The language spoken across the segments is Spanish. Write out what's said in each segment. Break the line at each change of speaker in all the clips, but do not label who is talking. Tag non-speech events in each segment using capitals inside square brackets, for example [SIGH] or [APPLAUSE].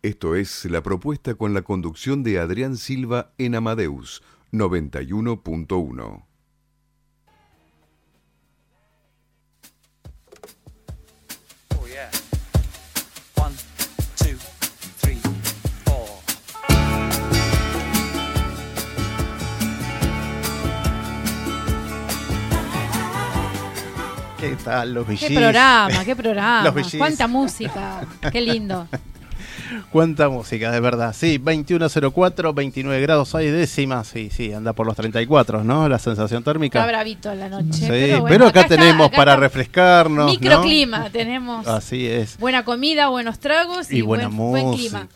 Esto es la propuesta con la conducción de Adrián Silva en Amadeus 91.1.
¿Qué tal los
Qué programa, qué [LAUGHS] programa. Cuánta música. Qué lindo. [LAUGHS]
Cuánta música, de verdad. Sí, 21.04, 29 grados 6 décimas. Sí, sí, anda por los 34, ¿no? La sensación térmica.
Está bravito la noche.
Sí, pero, acá, tenemos para refrescarnos.
Microclima tenemos.
Así es.
Buena comida, buenos tragos y,
buena música.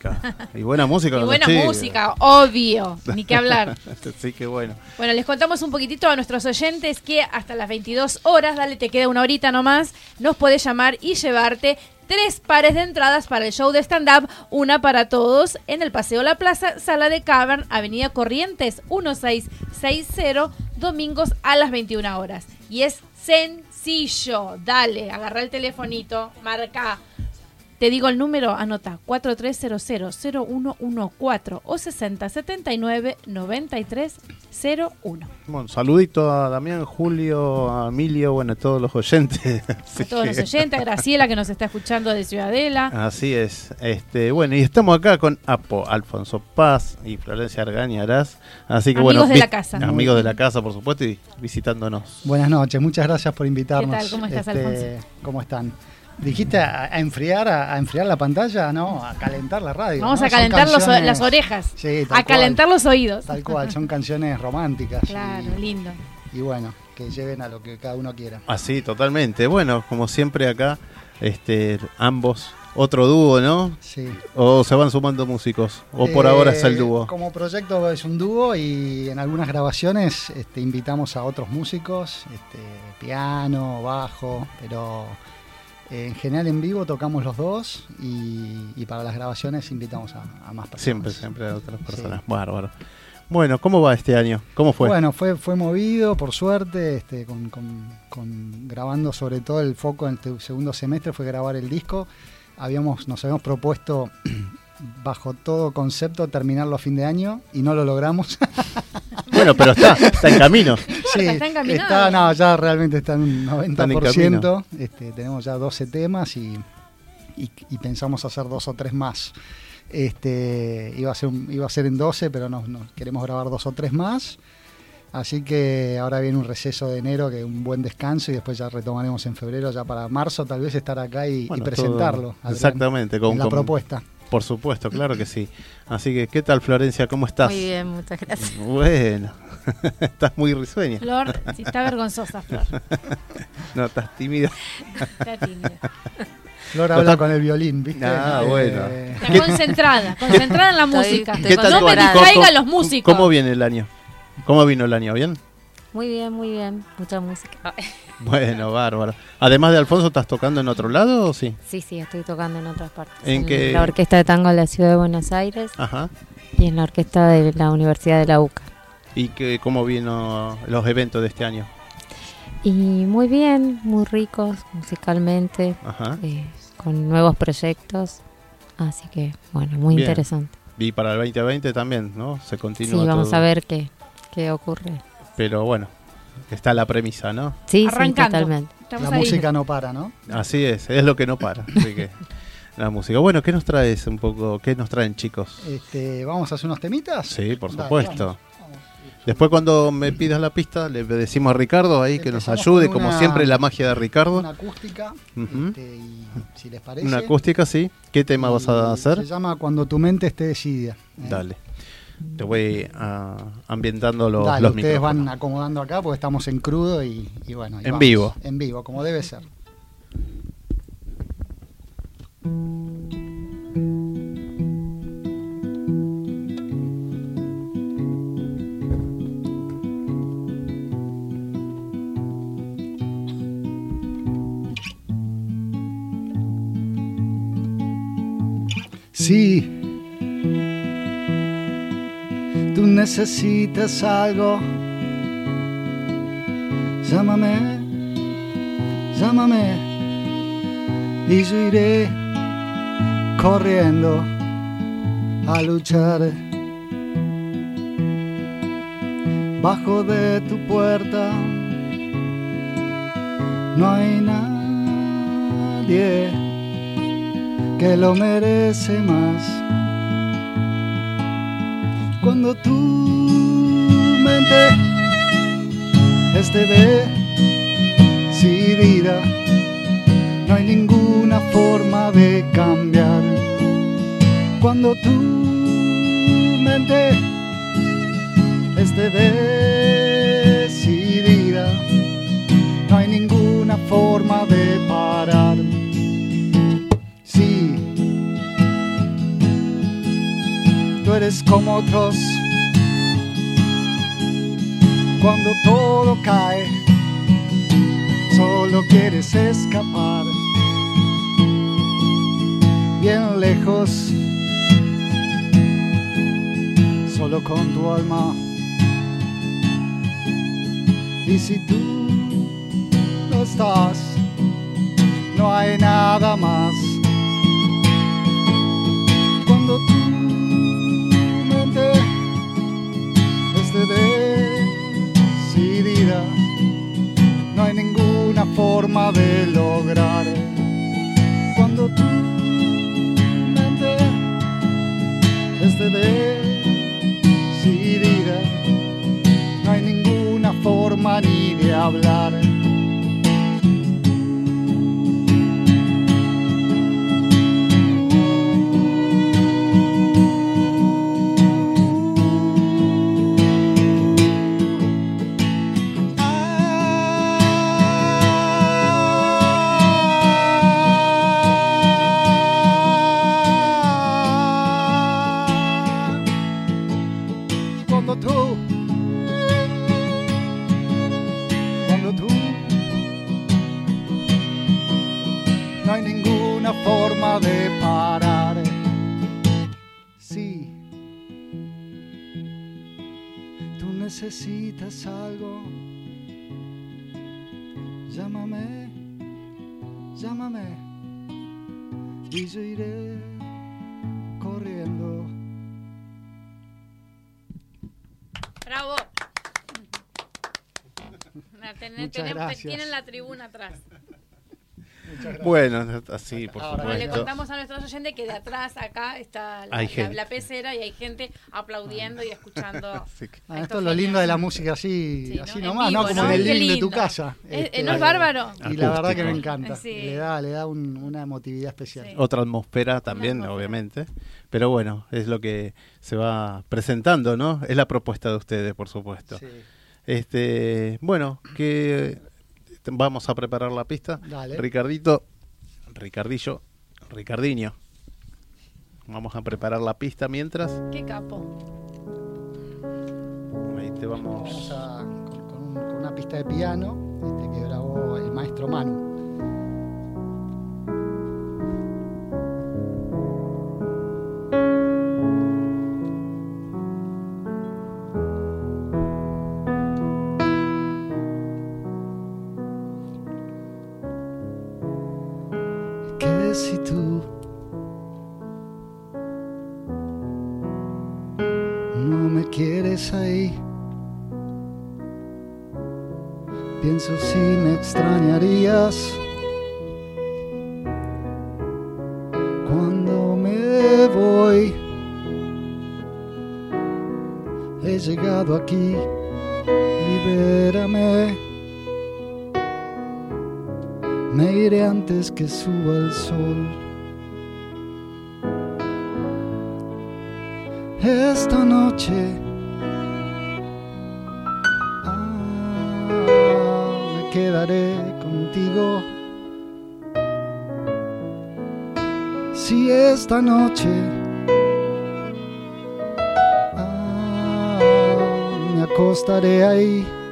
Y buena música. [LAUGHS]
y buena música, obvio. Ni que hablar. [LAUGHS]
sí, qué bueno.
Bueno, les contamos un poquitito a nuestros oyentes que hasta las 22 horas, dale, te queda una horita nomás, nos puedes llamar y llevarte tres pares de entradas para el show de stand-up, una para todos en el Paseo La Plaza, Sala de Cavern, Avenida Corrientes 1660, domingos a las 21 horas. Y es sencillo, dale, agarra el telefonito, marca te digo el número, anota 4300-0114 o 6079-9301.
Bueno, saludito a Damián, Julio, a Emilio, bueno, a todos los oyentes.
A todos los oyentes, a Graciela que nos está escuchando de Ciudadela.
Así es. este Bueno, y estamos acá con Apo, Alfonso Paz y Florencia Argañarás. Así que
amigos
bueno,
de la casa.
Amigos de la casa, por supuesto, y visitándonos.
Buenas noches, muchas gracias por invitarnos.
¿Qué tal? ¿Cómo estás,
este,
Alfonso?
¿Cómo están? Dijiste a, enfriar, a, enfriar la pantalla, no, a calentar la radio.
Vamos
¿no?
a calentar los, las orejas,
sí,
a calentar los oídos.
Tal cual, son canciones románticas.
Claro,
y,
lindo.
Y bueno, que lleven a lo que cada uno quiera.
Así, totalmente. Bueno, como siempre acá, este, ambos, otro dúo, ¿no?
Sí.
O se van sumando músicos, o por ahora es el
Eh,
dúo.
Como proyecto es un dúo y en algunas grabaciones este, invitamos a otros músicos, este, piano, bajo, pero en general en vivo tocamos los dos y, y para las grabaciones invitamos a, a más personas.
Siempre, siempre a otras personas. Bárbaro. Bueno, ¿cómo va este año? ¿Cómo fue?
Bueno, fue, fue movido, por suerte, este, con, con- con- grabando sobre todo el foco en el segundo semestre fue grabar el disco. Habíamos, nos habíamos propuesto, [CLEARS THROAT] bajo todo concepto, terminarlo a fin de año y no lo logramos. [LAUGHS]
Bueno, pero está, está en camino.
Sí,
está encaminado.
está- no, ya realmente está en un
Están en
90%. Este, tenemos ya 12 temas y, y- y pensamos hacer dos o tres más. Este, iba, a ser un- iba a ser en 12, pero no, no, queremos grabar dos o tres más. Así que ahora viene un receso de enero, que es un buen descanso, y después ya retomaremos en febrero, ya para marzo tal vez estar acá y, presentarlo.
todo- exactamente, con,
en la
con-
propuesta.
Por supuesto, claro que sí. Así que, ¿qué tal, Florencia? ¿Cómo estás?
Muy bien, muchas gracias.
Bueno, [LAUGHS] estás muy risueña.
Flor, sí, está vergonzosa, Flor. [LAUGHS]
No, estás tímida.
Está tímida.
Flor
Lo
habla
está-
con el violín, ¿viste?
Ah, bueno.
Está concentrada, concentrada en la música.
estoy
¿Qué tal
no me los músicos.
¿Cómo viene el año? ¿Cómo vino el año? ¿Bien?
Muy bien, muy bien. Mucha música. [LAUGHS]
Bueno, bárbaro. Además de Alfonso, ¿estás tocando en otro lado o sí?
Sí, sí, estoy tocando en otras partes.
¿En qué?
la Orquesta de Tango de la Ciudad de Buenos Aires
Ajá.
y en la Orquesta de la Universidad de la UCA.
¿Y qué, cómo vino los eventos de este año?
Y muy bien, muy ricos musicalmente,
Ajá.
eh, con nuevos proyectos. Así que, bueno, muy
Bien.
interesante.
Y para el 2020 también, ¿no? Se
Sí,
continúa
vamos
todo.
a ver qué, qué ocurre.
Pero bueno, está la premisa, ¿no?
Sí, sí,
Arrancando.
totalmente.
Estamos
La
ahí.
música no para, ¿no?
Así es, es lo que no para. Así que la música. Bueno, ¿qué nos traes un poco? ¿Qué nos traen, chicos?
Este, ¿Vamos a hacer unos temitas?
Sí, por
Dale,
supuesto.
vamos.
Después cuando me pidas la pista, le decimos a Ricardo ahí que nos ayude, como siempre la magia de Ricardo.
Una acústica. Este, y si les parece.
Una acústica, sí. ¿Qué tema vas a hacer?
Se llama Cuando tu mente esté decidida. ¿eh?
Dale te voy uh, ambientando los,
Dale, ustedes van acomodando acá porque estamos en crudo y, bueno.
En vivo.
En vivo, como debe ser. Sí, tú necesitas algo, llámame, llámame y yo iré corriendo a luchar. Bajo de tu puerta no hay nadie que lo merece más. Cuando tu mente esté decidida, no hay ninguna forma de cambiar. Cuando tu mente esté decidida, no hay ninguna forma de parar. Como otros. Cuando todo cae, solo quieres escapar. Bien lejos, solo con tu alma. Y si tú no estás, no hay nada más. Forma de lograr. Cuando tu mente esté decidida, no hay ninguna forma ni de hablar. Muchas
tenemos-
gracias.
tienen la tribuna atrás.
Bueno, así, por
Ahora,
Bueno, le
supuesto.
contamos a nuestros oyentes que de atrás acá está la, pecera y hay gente aplaudiendo y escuchando. [LAUGHS]
Ah, esto es lo lindo de la música así,
Sí, ¿no?
así nomás,
vivo,
¿no? Como
¿no?
en el living de tu casa.
Eh,
Este,
¿No es bárbaro?
Y la verdad que me encanta.
Sí.
Le da, le da un- una emotividad especial.
Sí.
Otra atmósfera también,
atmósfera.
obviamente. Pero bueno, es lo que se va presentando, ¿no? Es la propuesta de ustedes, por supuesto. Este, bueno, que vamos a preparar la pista.
Dale.
Ricardito, Ricardillo, Ricardiño. Vamos a preparar la pista mientras.
Qué capo.
Ahí te vamos.
Vamos a, con, con un- con una pista de piano este, que grabó el maestro Manu. Si tú no me quieres ahí. Pienso si me extrañarías cuando me voy. He llegado aquí, libérame. Me iré antes que suba el sol. Esta noche ah, me quedaré contigo. Si esta noche ah, me acostaré ahí.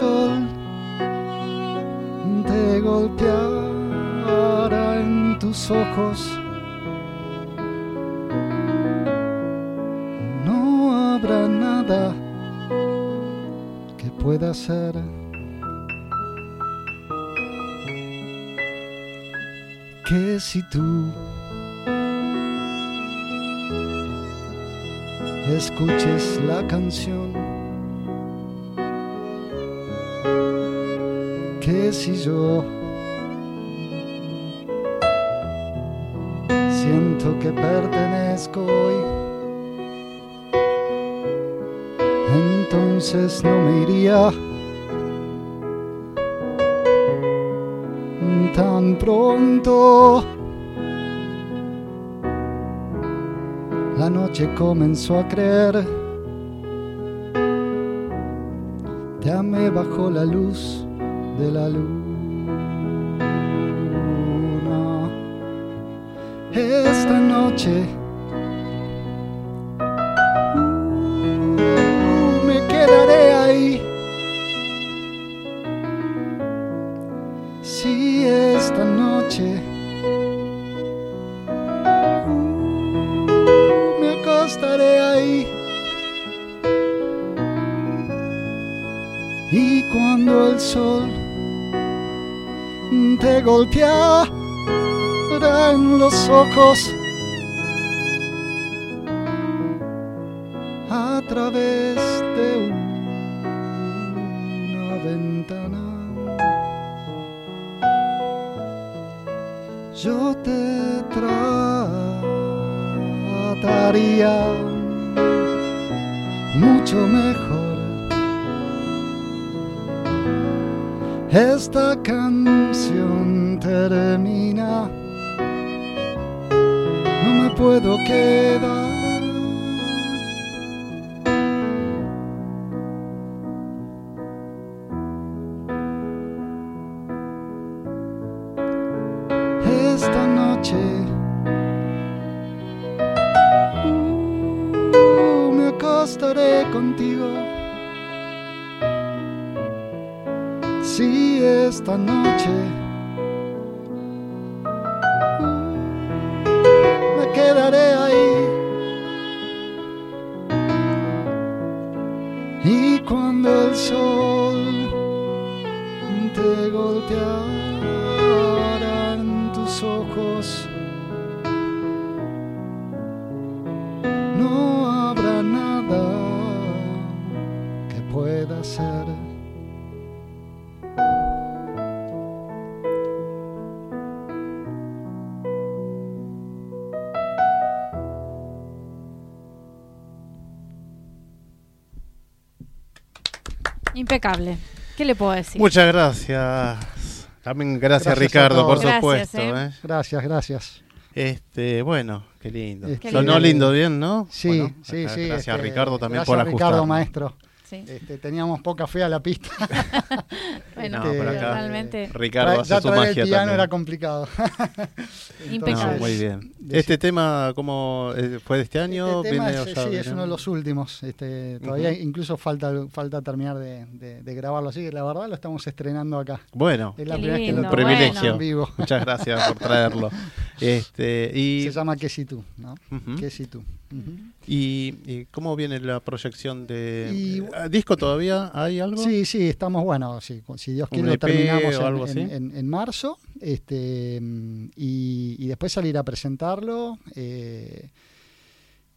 Sol te golpea hará en tus ojos. No habrá nada que pueda ser. Que si tú escuches la canción si yo siento que pertenezco hoy, entonces no me iría tan pronto. La noche comenzó a creer. Te amé bajo la luz de la luna. Esta noche en los ojos a quedaré ahí. Y cuando el sol te golpeará en tus ojos,
Impecable. ¿Qué le puedo decir?
Muchas gracias. También gracias, Ricardo, por supuesto.
Gracias,
¿eh?
Gracias, gracias.
Este, bueno, qué lindo.
Este,
Sonó lindo, bien, ¿no?
Sí,
Bueno,
sí,
acá
sí.
Gracias a
este,
Ricardo también
gracias
por ajustar.
Ricardo, maestro.
Sí.
Este, teníamos poca fe a la pista. [LAUGHS]
Bueno,
No, acá.
realmente
Ricardo hace
ya
su
traer
magia
el piano
también.
era complicado. [LAUGHS]
Impecable.
No, muy bien. Este tema, ¿cómo eh, fue de este año?
Este tema
¿Viene
es, sí, es uno de los últimos. Este, todavía incluso falta, falta terminar de, de- de grabarlo. Así que la verdad lo estamos estrenando acá.
Bueno,
Es la primera vez que lo
privilegio.
en vivo.
Muchas gracias por traerlo. [LAUGHS] Este, y,
Se llama Que si tú, ¿no? Que si tú.
Y, y cómo viene la proyección de
Y-
eh, disco todavía? ¿Hay algo?
Sí, sí, estamos, bueno, sí, si Dios
¿Un
quiere lo
EP
terminamos en,
algo
en-
así?
en- en marzo este, y, y después salir a presentarlo. eh,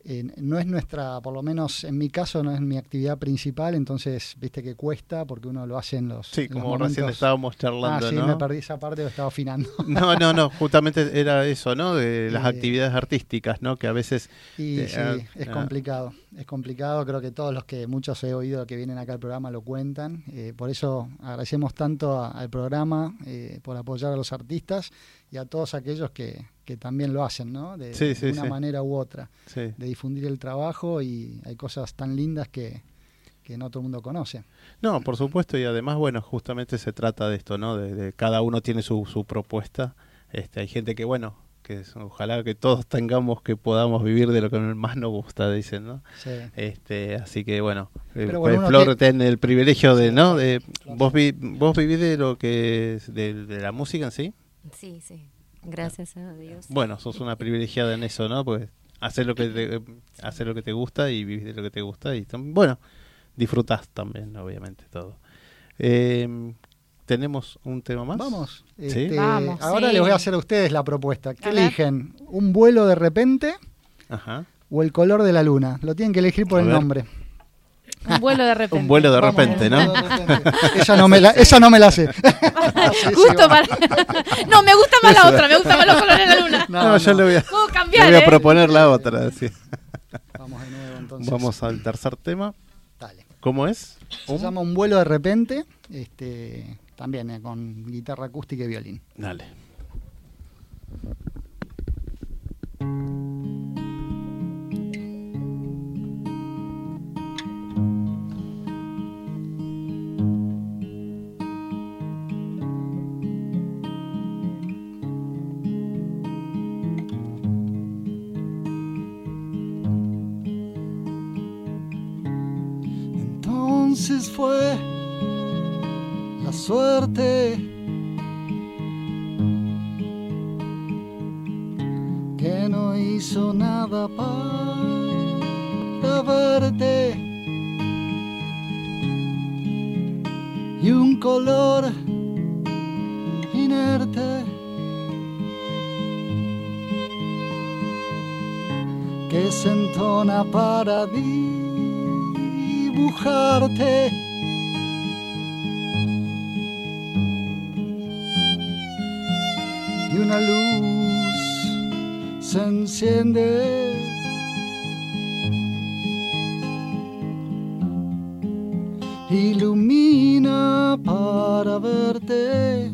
en- no es nuestra, por lo menos en mi caso, no es mi actividad principal, entonces viste que cuesta porque uno lo hace en los.
Sí,
en los
como recién estábamos
Ah,
charlando,
sí,
¿no?
me perdí esa parte, lo estaba afinando. [LAUGHS]
No, no, no, justamente era eso, ¿no? De las
Eh,
actividades artísticas, ¿no? Que a veces...
Y
Eh,
sí,
ah,
es
ah.
complicado, es complicado, creo que todos los que muchos he oído que vienen acá al programa lo cuentan, eh, por eso agradecemos tanto a- al programa eh, por apoyar a los artistas y a todos aquellos que, que también lo hacen, ¿no? De,
Sí,
de
sí,
una
sí.
manera u otra, de difundir el trabajo y hay cosas tan lindas que, que no todo el mundo conoce.
No, por supuesto, y además, bueno, justamente se trata de esto, ¿no? De, de cada uno tiene su, su propuesta. Este, hay gente que, bueno, que es- ojalá que todos tengamos que podamos vivir de lo que más nos gusta, dicen, ¿no?
Sí.
Este, así que bueno, eh,
Pero bueno, uno
Flor
que-
tiene el privilegio de, ¿no? De, vos vi- vos vivís de lo que es de, de la música en sí.
Sí, sí. Gracias a Dios.
Bueno, sos una privilegiada en eso, ¿no? Pues hacer lo que te, hacer lo que te gusta y vivir de lo que te gusta y bueno, disfrutás también, obviamente, todo. Eh, ¿Tenemos un tema más?
Vamos.
¿Sí?
Este,
Vamos,
ahora
sí.
les voy a hacer a ustedes la propuesta. ¿Qué eligen? ¿Un vuelo de repente
Ajá.
o el color de la luna? Lo tienen que elegir por
A
el
ver.
nombre. [LAUGHS]
Un vuelo de repente.
Un vuelo de repente, ¿no?
de repente. esa, no me la, esa no me la sé. [LAUGHS]
Justo para... [LAUGHS] no, me gusta más la otra, me gusta más los colores de la luna.
No,
No, yo
no.
le voy a,
Puedo
le
cambiar,
voy a
¿eh?
proponer la otra. sí.
Vamos de nuevo entonces.
Vamos al tercer tema.
Dale.
¿Cómo es?
Se
Un-
llama Un vuelo de repente, este, también eh, con guitarra acústica y violín.
Dale.
Fue la suerte. Que no hizo nada para verte. Y un color inerte. Que se entona para dibujarte. Una luz se enciende. Ilumina para verte.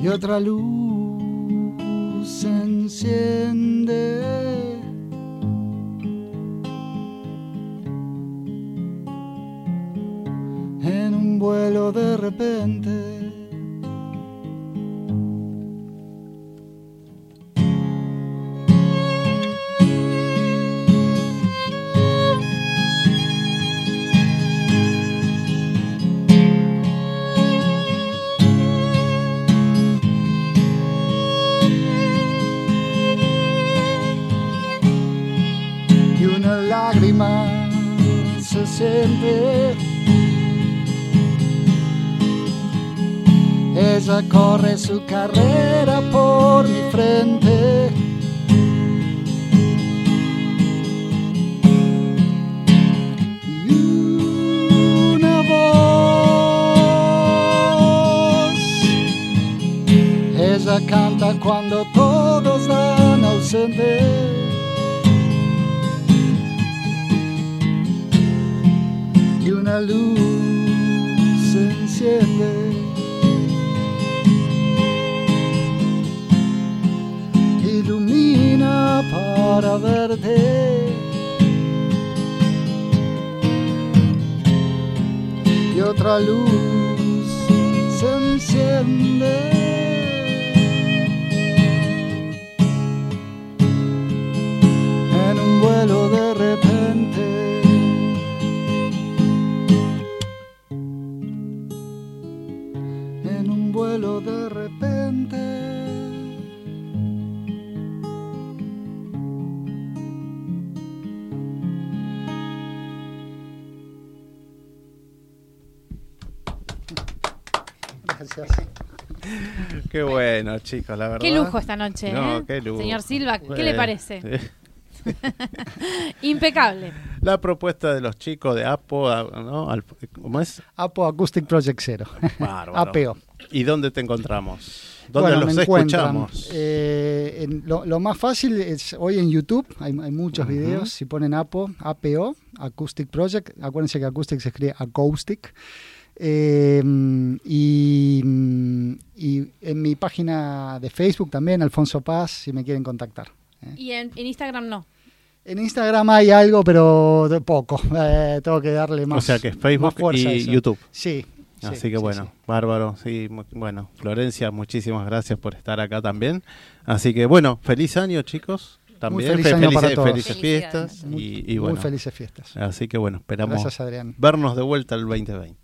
y otra luz repente. Canta cuando todos dan ausente. y una luz se enciende. Ilumina para verte. Y otra luz se enciende. Un vuelo de repente. en un vuelo de repente. Gracias.
Qué bueno, chicos, la verdad.
Qué lujo esta noche,
No,
¿eh?
qué lujo.
Señor Silva, ¿qué
Eh,
le parece? [LAUGHS] Impecable.
La propuesta de los chicos de Apo, ¿no? ¿Cómo es?
Apo Acoustic Project Zero.
Bárbaro. [LAUGHS]
APO.
¿Y dónde te encontramos? ¿Dónde
Bueno,
los escuchamos?
eh, en- lo, lo más fácil es hoy en YouTube, hay, hay muchos videos, si ponen APO, APO, Acoustic Project, acuérdense que Acoustic se escribe Acoustic. Eh, y, y en mi página de Facebook también, Alfonso Paz, si me quieren contactar. ¿eh?
Y en, en Instagram no.
En Instagram hay algo, pero de poco. [LAUGHS] Eh, tengo que darle más.
O sea que es Facebook y YouTube.
Sí.
Así
sí, que
bueno,
sí, sí.
bárbaro. Sí, bueno, Florencia, muchísimas gracias por estar acá también. Así que bueno, feliz año, chicos. También
muy
felices, felices fiestas.
Muy,
y, y bueno,
felices fiestas.
Así que bueno, esperamos
gracias, Adrián.
vernos de vuelta el 2020.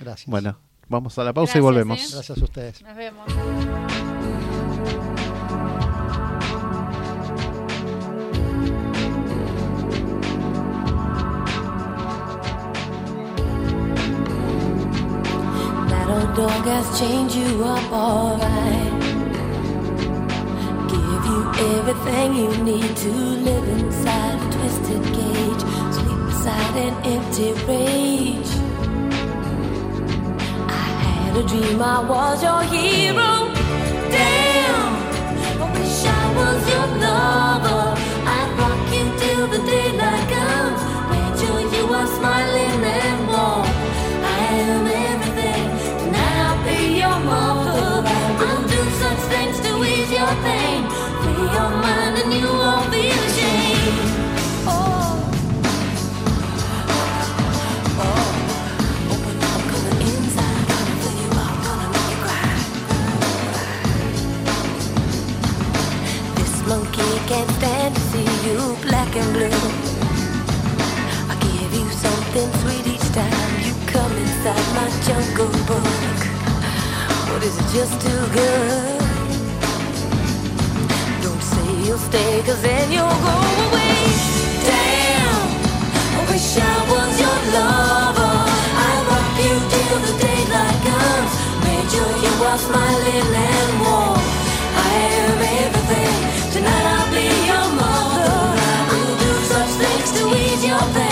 Gracias.
Bueno, vamos a la pausa y volvemos.
¿eh?
Gracias a ustedes.
Nos vemos.
dog has chained you up alright. Give you everything you need to live inside a twisted cage, sleep inside an empty rage. I had a dream I was your hero. Damn, I wish I was your lover. I'd walk you till the daylight comes. Where you, you are smiling. can't stand to see you black and blue. I give you something sweet each time you come inside my jungle book. What is it just too good? Don't say you'll stay, cause then you'll go away. Damn, I wish I was your lover. I rock you till the daylight comes. make sure you are smiling and warm. I am everything tonight. I all that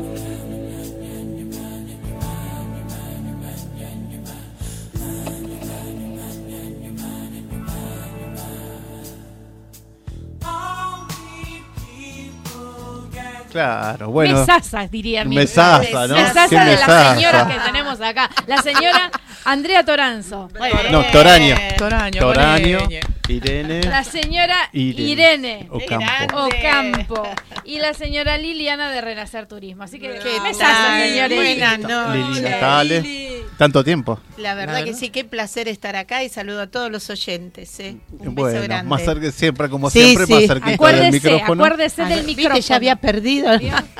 Claro, bueno.
Mesazas, dirían. mis
Mesaza, ¿no?
Mesaza
Qué
de las
mesaza.
señoras que tenemos acá. La señora Andrea Toranzo.
No, Toraño.
Toraño.
Toraño. Irene
La señora
Irene.
Irene.
Ocampo.
Ocampo. Y la señora Liliana de Renacer Turismo. Así que
¿Qué tal?
señores.
Buenas noches. Lili.
Tanto tiempo.
La verdad que sí, qué placer estar acá y saludo a todos los oyentes. ¿eh? Un beso
Bueno,
grande.
más cerca, siempre como
Sí,
siempre,
sí.
más cerquita del
Acuérdese,
micrófono.
acuérdese
Ah,
del
¿viste?
micrófono.
Ya había perdido.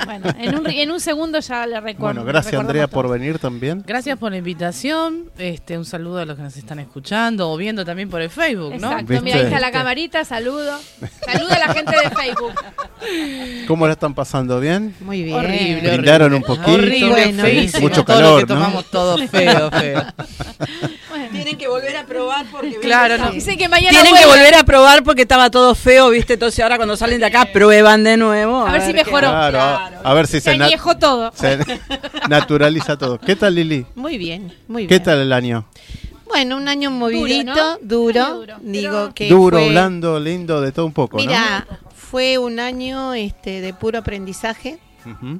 Bueno, en un, en un segundo ya le recuerdo.
Bueno, gracias Andrea
todo.
por venir también.
Gracias por la invitación. Este, un saludo a los que nos están escuchando o viendo también por el Facebook, ¿no?
Exacto, mira, ahí está la camarita, saludo. Saluda a la gente de Facebook.
¿Cómo la están pasando? ¿Bien?
Muy bien.
Horrible,
Brindaron
horrible.
un poquito.
Horrible,
Bueno,
feísimo.
mucho
todo
calor,
lo que
¿no?
tomamos todo feo, feo. [LAUGHS]
Tienen que volver a probar porque
Claro, no.
Dicen que mañana
Tienen que volver a probar porque estaba todo feo, ¿viste? Entonces ahora cuando salen de acá prueban de nuevo.
A ver si mejoró.
Claro, a- a ver si
Se
se,
todo.
se [LAUGHS] naturaliza todo. ¿Qué tal Lili?
Muy bien, muy bien.
¿Qué tal el año?
Bueno, un año movidito,
¿no?
duro.
Duro,
Digo
pero-
que
Duro,
fue-
blando, lindo, de todo un poco,
Mira, fue un año este, de puro aprendizaje.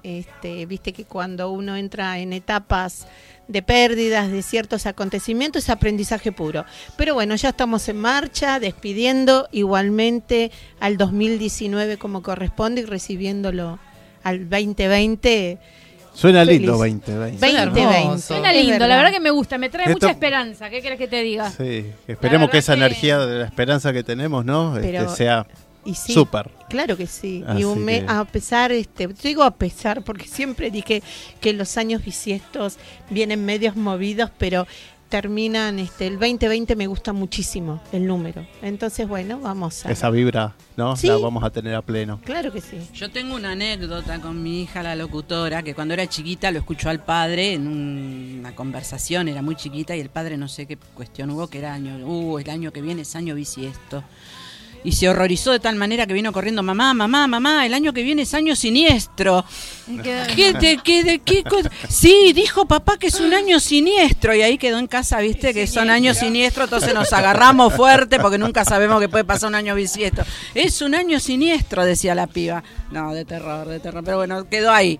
Este, viste que cuando uno entra en etapas de pérdidas de ciertos acontecimientos es aprendizaje puro. Pero bueno, ya estamos en marcha, despidiendo igualmente al 2019 como corresponde y recibiéndolo al 2020.
Suena
Feliz.
lindo 2020.
Suena
2020.
hermoso.
Suena
Es
lindo, la
verdad.
que me gusta, me trae
Esto-
mucha esperanza. ¿Qué querés que te diga?
Sí, esperemos que esa
que-
energía de la esperanza que tenemos, ¿no? Este,
Pero-
sea
Y sí,
súper.
Claro que sí.
Así
y un me-
que-
a pesar, este, digo a pesar, porque siempre dije que los años bisiestos vienen medios movidos, pero terminan, este, el 2020 me gusta muchísimo el número. Entonces, bueno, vamos a...
Esa vibra, ¿no?
Sí.
La vamos a tener a pleno.
Claro que sí.
Yo tengo una anécdota con mi hija, la locutora, que cuando era chiquita lo escuchó al padre en un- una conversación, era muy chiquita y el padre no sé qué cuestión hubo, que era año, uh, el año que viene es año bisiesto. Y se horrorizó de tal manera que vino corriendo, mamá, mamá, mamá, el año que viene es año siniestro. ¿Qué, de, qué, de qué? Sí, dijo papá que es un año siniestro. Y ahí quedó en casa, viste, que son años siniestros, entonces nos agarramos fuerte porque nunca sabemos que puede pasar un año bisiesto. Es un año siniestro, decía la piba. No, de terror, de terror. Pero bueno, quedó ahí.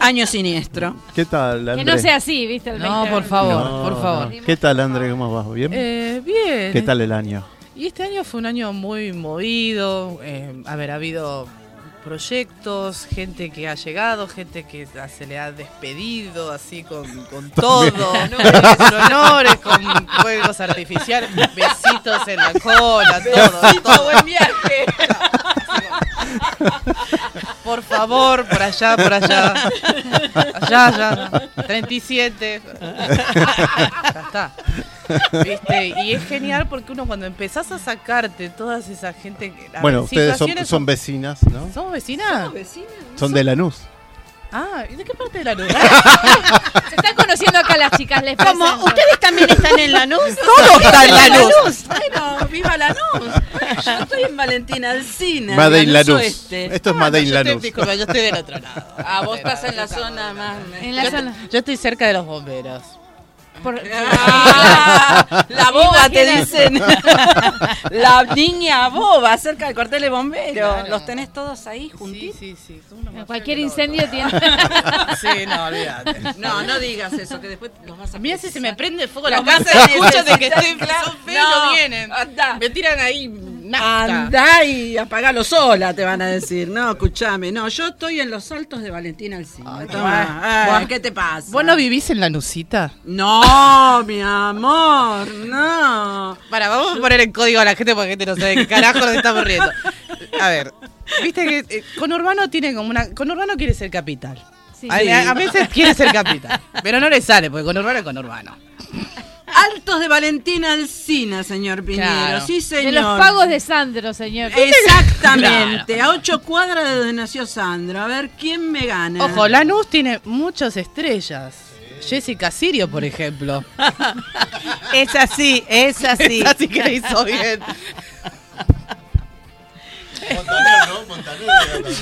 Año siniestro.
¿Qué tal,
Que
André?
no sea así, ¿viste? El
No,
2020.
por favor,
No,
por favor.
no. ¿Qué tal, André? ¿Cómo vas? ¿Bien?
Eh, bien.
¿Qué tal el año?
Y este año fue un año muy movido. eh, a ver, ha habido proyectos, gente que ha llegado, gente que se le ha despedido así con, con todo, con honores, con fuegos artificiales, besitos en la cola, todo. todo.
buen viaje. [LAUGHS]
Por favor, por allá, por allá. Allá, allá. 37. Ya está. ¿Viste? Y es genial porque uno cuando empezás a sacarte toda esa gente... que-
Bueno, ustedes son, son vecinas, ¿no?
¿Somos vecinas?
Son de Lanús.
Ah, ¿y de qué parte de la luz?
Se están conociendo acá las chicas, les
¿Cómo?
presento.
¿Ustedes también están en la luz?
Todo está en la luz. Bueno, viva la luz. Yo estoy en Valentina Alcina.
Made in
Lanús
Lanús.
Oeste.
Esto es Made in
Yo estoy-
Lanús.
disculpa, yo estoy del otro lado.
Ah, vos estás en la zona más.
En la
Yo,
zona.
yo estoy cerca de los bomberos.
Por-
Ah, [LAUGHS] [LAUGHS] la boba te dicen. [LAUGHS] la niña boba cerca del cuartel de bomberos.
Claro.
Los tenés todos ahí
Sí,
juntitos.
sí, sí. uno más
Cualquier
el
incendio tiene.
Sí, no, olvídate.
No, no digas eso, que después los vas a
A mí si se me prende fuego la
Los vas
casa, de que estoy son feos
No,
no vienen.
andá.
Me tiran ahí nafta.
Andá y apagalo sola, te van a decir. No, escúchame. No, yo estoy en los altos de Valentina Alcina.
Ay.
¿Qué te pasa?
¿Vos no vivís en la Nusita?
No, mi amor, no.
Para, vamos a poner en código a la gente porque la gente no sabe qué carajo nos estamos riendo. A ver, viste que eh, Conurbano tiene como una. Conurbano quiere ser capital.
Sí.
A, veces quiere ser capital, pero no le sale porque Conurbano es Conurbano.
Altos de Valentina Alcina, señor Piñero.
Claro.
Sí, señor.
De los pagos de Sandro, señor.
Exactamente. A ocho cuadras de donde nació Sandro. A ver, ¿quién me gana?
Ojo, Lanús tiene muchas estrellas. Jessica Sirio, por ejemplo. [LAUGHS]
Es así, es así.
Así que le hizo bien.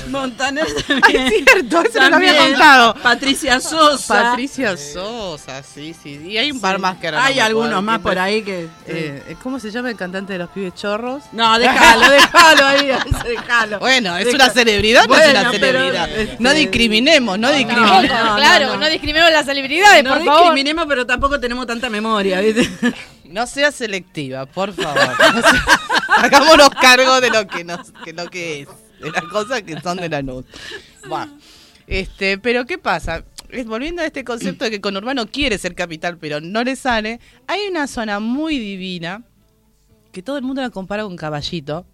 Montaner
Ay,
también.
es cierto, eso no lo había
También.
contado.
Patricia Sosa.
Patricia Sosa, sí, sí. Y hay un par más que ahora no
Hay algunos más por ahí que.
Eh, ¿Cómo se llama el cantante de los pibes chorros?
No, [LAUGHS] déjalo, déjalo ahí, [LAUGHS] déjalo.
Bueno, es
Deja-
una celebridad, no es
Bueno,
una
pero,
celebridad.
este,
No discriminemos, no
No,
discriminemos.
no,
claro,
no,
no,
no.
discriminemos las celebridades,
No
por favor.
discriminemos, pero tampoco tenemos tanta memoria, ¿viste? [LAUGHS]
No sea selectiva, por favor. [LAUGHS] Hagámonos cargo de lo que nos, que lo que es, de las cosas que son de la NUS. Bueno, este, pero ¿qué pasa? Volviendo a este concepto de que Conurbano quiere ser capital, pero no le sale, hay una zona muy divina que todo el mundo la compara con Caballito.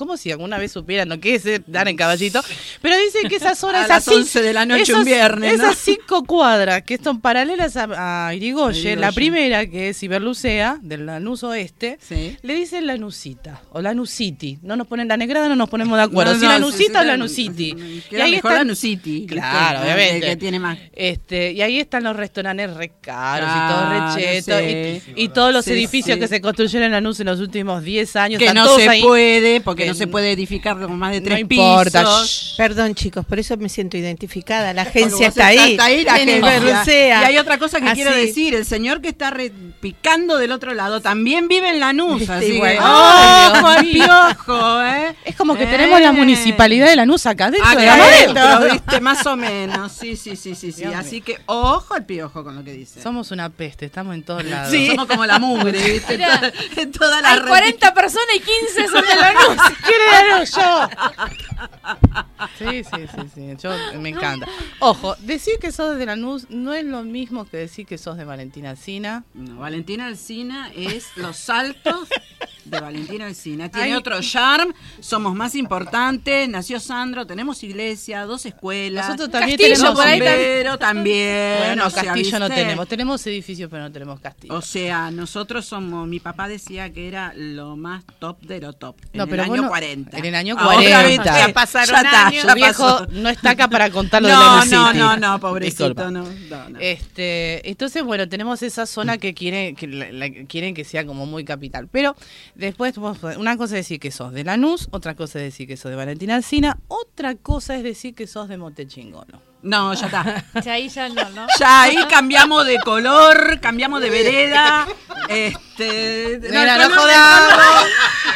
Como si alguna vez supieran lo que es dar en caballito. Pero dicen que esa zona
A las
así.
11 de la noche
esas-
un viernes, ¿no?
Esas cinco cuadras que son paralelas a, a Irigoyen, la primera, que es Iberlucea, del Lanús Oeste,
Sí.
le dicen Lanusita o Lanusiti. No nos ponen la negrada, no nos ponemos de acuerdo.
No,
si
no,
Lanusita
sí, sí,
o Lanusiti.
Queda mejor Lanusiti, ¿viste?
Claro, obviamente.
que tiene más.
Este, y ahí están los restaurantes re caros y todo recheto.
sí.
Y, y todos los
Sí,
edificios
sí.
que se construyeron en Lanús en los últimos 10 años.
Que
están
no
todos
se
ahí.
puede, porque no se puede edificar con más de
no
tres
importa,
pisos.
Perdón, chicos, por eso me siento identificada. La agencia está ahí.
Está ahí la
En
agencia.
Iberlucea.
Y hay otra cosa que
Así.
quiero decir, el señor que está re- picando del otro lado también vive en Lanús,
Viste,
así
igual.
que
Ay,
ojo al
Dios mío. piojo,
¿eh?
Es como que
Eh.
tenemos la municipalidad de Lanús acá dentro de
Acá
la
adentro, viste, más o menos. Sí, sí, sí, sí, sí.
Dios
Así que ojo al piojo con lo que dice.
Somos una peste, estamos en todos lados.
Sí. Somos como la mugre, ¿viste?
Mirá.
Toda- en toda la
Hay
red.
40 personas y 15 son de la luz. [LAUGHS]
¿Quién era yo? Sí, sí, sí, sí. Yo me encanta. Ojo, decir que sos de Lanús no es lo mismo que decir que sos de Valentina Alsina.
No, Valentina Alsina es los saltos de Valentina Alsina. Tiene
Ay.
otro charm, somos más importantes, nació Sandro, tenemos iglesia, dos escuelas.
Nosotros también
Castillo,
tenemos
por ahí.
Pero también.
Bueno,
o sea,
castillo no tenemos. Tenemos edificios, pero no tenemos castillo.
O sea, nosotros somos, mi papá decía que era lo más top de lo top.
No,
en
pero
el año
no-
40.
en el año
Ahora,
40.
viste,
Ya
pasaron
ya está,
años.
viejo
pasó.
no está acá para contar lo de
No,
Lanús
no,
City.
no, no, pobrecito,
Disculpa.
no, no, no.
Este, entonces, bueno, tenemos esa zona que quieren que, la- la- quieren que sea como muy capital. Pero después, vos- una cosa es decir que sos de Lanús, otra cosa es decir que sos de Valentina Alsina, otra cosa es decir que sos de Montechingolo.
No, ya está. [LAUGHS]
Ya ahí ya no, ¿no?
Ya ahí cambiamos de color, cambiamos de vereda. Este.
Mira, no
color-
jodamos,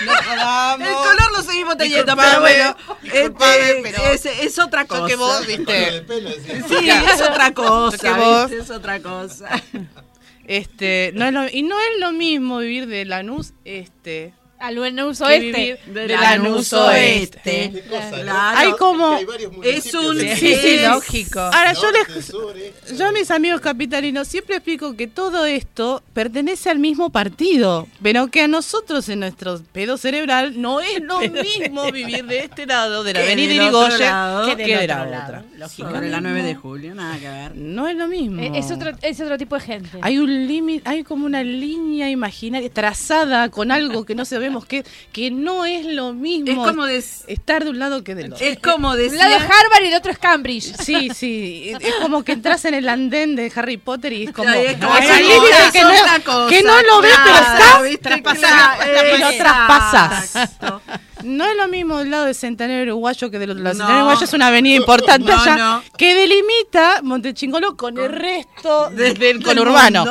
no jodamos.
El color lo seguimos teniendo, pero bueno. este,
pero-
es, es otra cosa.
que vos, viste.
Sí, es otra cosa.
que vos-.
Es otra cosa.
Este, no es lo- y no es lo mismo vivir de Lanús este
Al Lanús Oeste.
De
de
la
Lanús Oeste.
Cosa, ¿no?
Claro.
Hay como
Es un.
Sí, sí,
es-
lógico. Ahora yo les
sur, este.
yo a mis amigos capitalinos siempre explico que todo esto pertenece al mismo partido, pero que a nosotros en nuestro pedo cerebral no es lo mismo vivir de este lado de la avenida Irigoyen que de la otra.
Sobre la 9 de julio, nada que ver.
No es lo mismo.
Eh, Es otro, es otro tipo de gente.
Hay un límite, hay como una línea imaginaria trazada con algo que no sabemos que no es lo mismo
Es como, des-
estar de un lado que del otro.
es como
Un
decir.
lado es Harvard y el otro es Cambridge.
Sí, sí, es como que entras en el andén de Harry Potter y es como,
es
es un que, no,
otra cosa,
que no lo ves, pero estás
¿viste?
traspasando,
Claro,
y lo traspasas.
exacto.
No es lo mismo del lado de Centenario Uruguayo que del otro lado.
No.
Centenario Uruguayo es una avenida importante
No,
allá
no.
que delimita Montechingolo con el resto
De-
del
del
conurbano.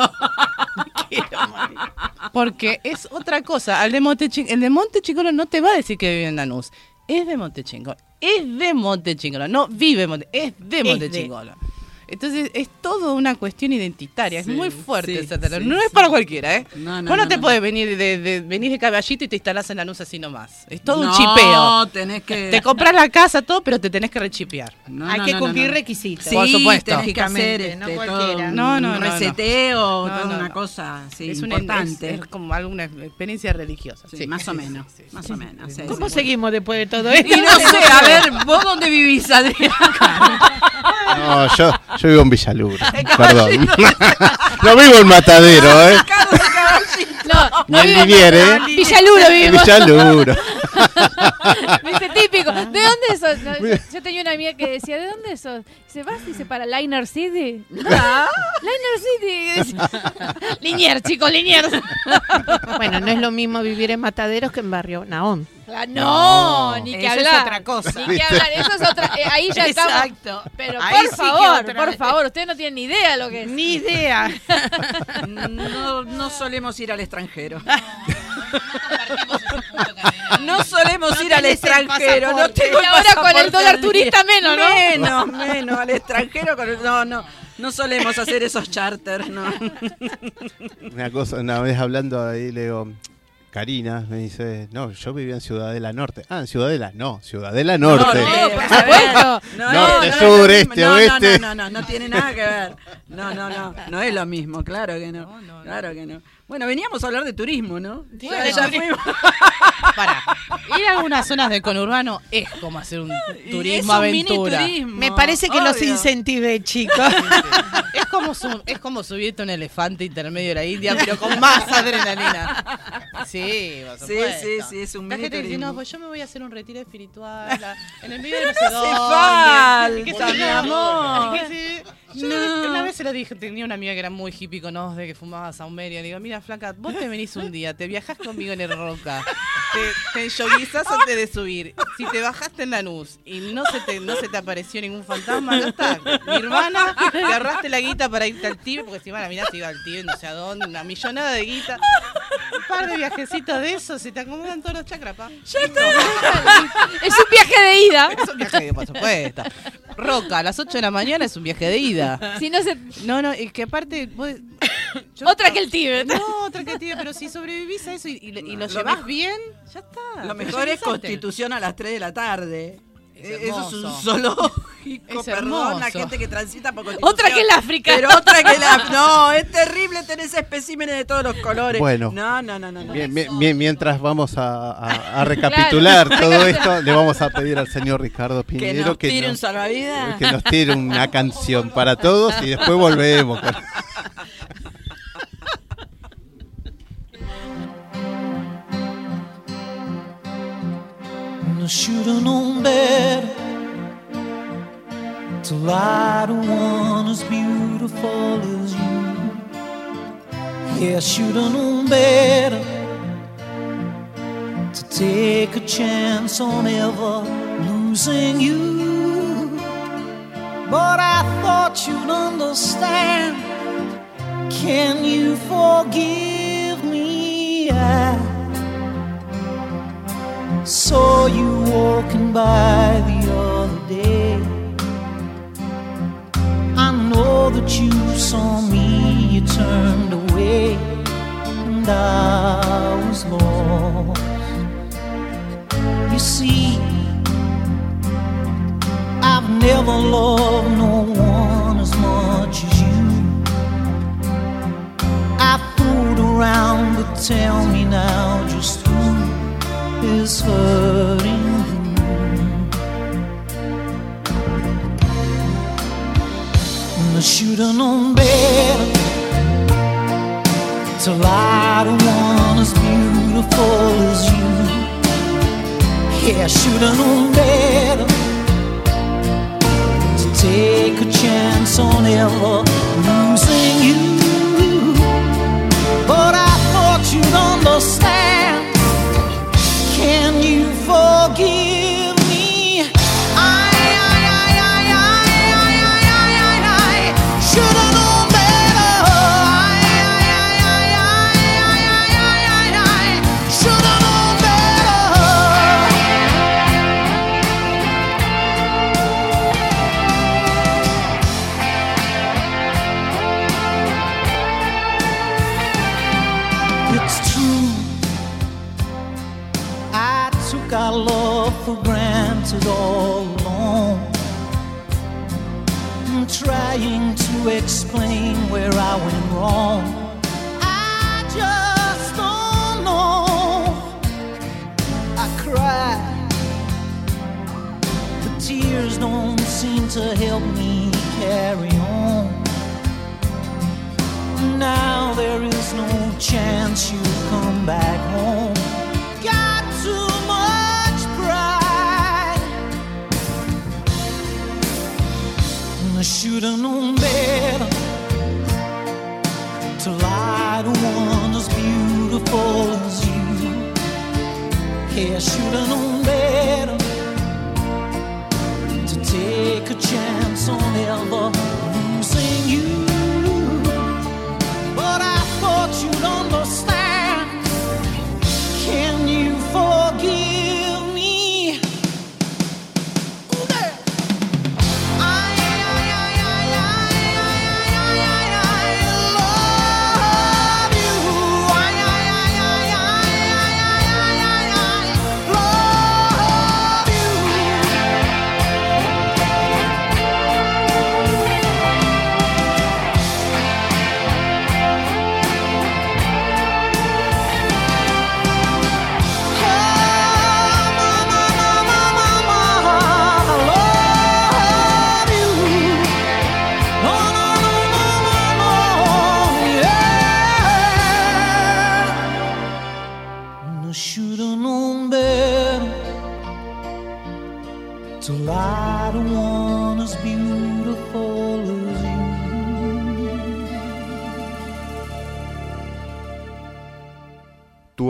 Porque es otra cosa. Al de Montechingolo, el de Montechingolo no te va a decir que vive en Lanús. Es de Montechingolo. Es de Montechingolo. No vive en Monte, es de
de.
Entonces es todo una cuestión identitaria, es muy fuerte
sí,
esa tarea.
sí,
No es
sí.
para cualquiera, ¿eh?
No, no,
Vos no,
no,
te
no.
podés venir de, de, venir de caballito y te instalás en Lanús así nomás. Es todo un
No,
chipeo.
tenés que.
Te compras la casa, todo, pero te tenés que rechipear.
No,
Hay
no,
que
no,
cumplir requisitos.
Sí,
Por supuesto.
tenés que hacer
Lógicamente, no
este,
cualquiera.
todo un
No, no, no, no.
reseteo,
No,
toda
no,
una
no.
cosa sí,
es, una-
importante.
es- es como alguna experiencia religiosa.
Sí,
sí.
más o menos,
Sí, sí,
más
sí.
o menos. sí,
¿Cómo
sí.
seguimos después de todo esto?
Y no sé, a ver, [LAUGHS] ¿vos dónde vivís, Adrián? [LAUGHS]
No, yo, yo vivo en Villaluro. [LAUGHS] Perdón. no [LAUGHS] vivo en Matadero, ¿eh?
No,
Ni en
vive-
Liniers, ¿eh?
Villaluro
En
vivimos.
Villaluro. [LAUGHS]
Dice típico. ¿De dónde sos? No, yo, yo tenía una amiga que decía, ¿de dónde sos? Dice, vas, dice, para Liner City. [LAUGHS] Liner City. [LAUGHS] Linier, chicos, Linier.
Bueno, no es lo mismo vivir en Mataderos que en Barrio Naón.
Ah, no, ni que
Eso es
hablar.
otra cosa.
Ni que hablar, eso es otra. eh, ahí ya estamos.
Exacto.
Pero
Ahí
por
sí
favor,
otra
por favor, ustedes no tienen ni idea lo que es.
Ni idea.
No, no solemos ir al extranjero. No solemos ir al extranjero. No tengo el
Y ahora con el dólar turista menos, ¿no?
Menos, menos. Al extranjero. con el- no, no. No solemos hacer esos charters, no.
Una cosa, una vez hablando ahí, le digo, Karina me dice, no, yo vivía en Ciudadela Norte. Ah, en Ciudadela, no, Ciudadela Norte.
No,
por supuesto.
no,
Norte,
no, no,
sur,
no,
este,
no, no,
oeste.
No, no, no, no tiene nada que ver. No, no, no, no es lo mismo, claro que no. Claro que no. Bueno, veníamos a hablar de turismo, ¿no?
Bueno,
ya fuimos. [LAUGHS]
Para, [LAUGHS] ir a algunas zonas del conurbano es como hacer un
Y
turismo
es un mini
aventura.
turismo,
Me parece que los
obvio.
incentivé, chicos.
Como, su- es como subirte a un elefante intermedio de la India, pero con más adrenalina. Sí, por
Sí, sí, sí, es un
La
mini
gente dice, no, pues yo me voy a hacer un retiro espiritual a- en el medio [LAUGHS] de no
no
sé
mi
no,
amor.
yo
No.
una vez se lo dije, tenía una amiga que era muy hippie con de que fumaba saumeria. Le digo, mira, flaca, vos te venís un día, te viajás conmigo en el Roca, te, te yoguizás antes de subir. Si te bajaste en Lanús y no se te, no se te apareció ningún fantasma, ya está. Mi hermana, te agarraste la guita para irte al Tíbet, porque si van a mirar, te iba al Tíbet, no sé a dónde, una millonada de guita. Un par de viajecitos de esos, se te acomodan todos los chakras, pa.
Es un viaje de ida.
Es un viaje de por supuesto. Roca, a las 8 de la mañana es un viaje de ida.
Si no se.
No, no, es que aparte. vos- yo-
Otra que el Tíbet.
No, otra que el Tíbet, pero si sobrevivís a eso y, y lo- y lo
Lo
llevás bien, ya está.
Lo mejor es constitución a las 3 de la tarde.
Es
Eh, Eso es un
hermoso.
Zoológico,
Es
perdón, la gente que transita por constitución.
Otra que el África.
Pero otra que la... [LAUGHS] No, es terrible tener especímenes de todos los colores.
Bueno.
No, no, no, no. no.
Bien, mientras vamos a, a- a recapitular [LAUGHS] todo esto, le vamos a pedir al señor Ricardo
Que
Piñero
nos
que,
tire un
nos,
salvavidas.
que nos tire una canción para todos y después volvemos. con-
I should have known better to lie to one as beautiful as you. Yeah, I should have known better to take a chance on ever losing you. But I thought you'd understand. Can you forgive me? I saw you walking by the that you saw me, you turned away, and I was lost. You see, I've never loved no one as much as you. I fooled around, but tell me now just who is hurting I should have known better. To lie to one as beautiful as you. Yeah, I should have known better. To take a chance on ever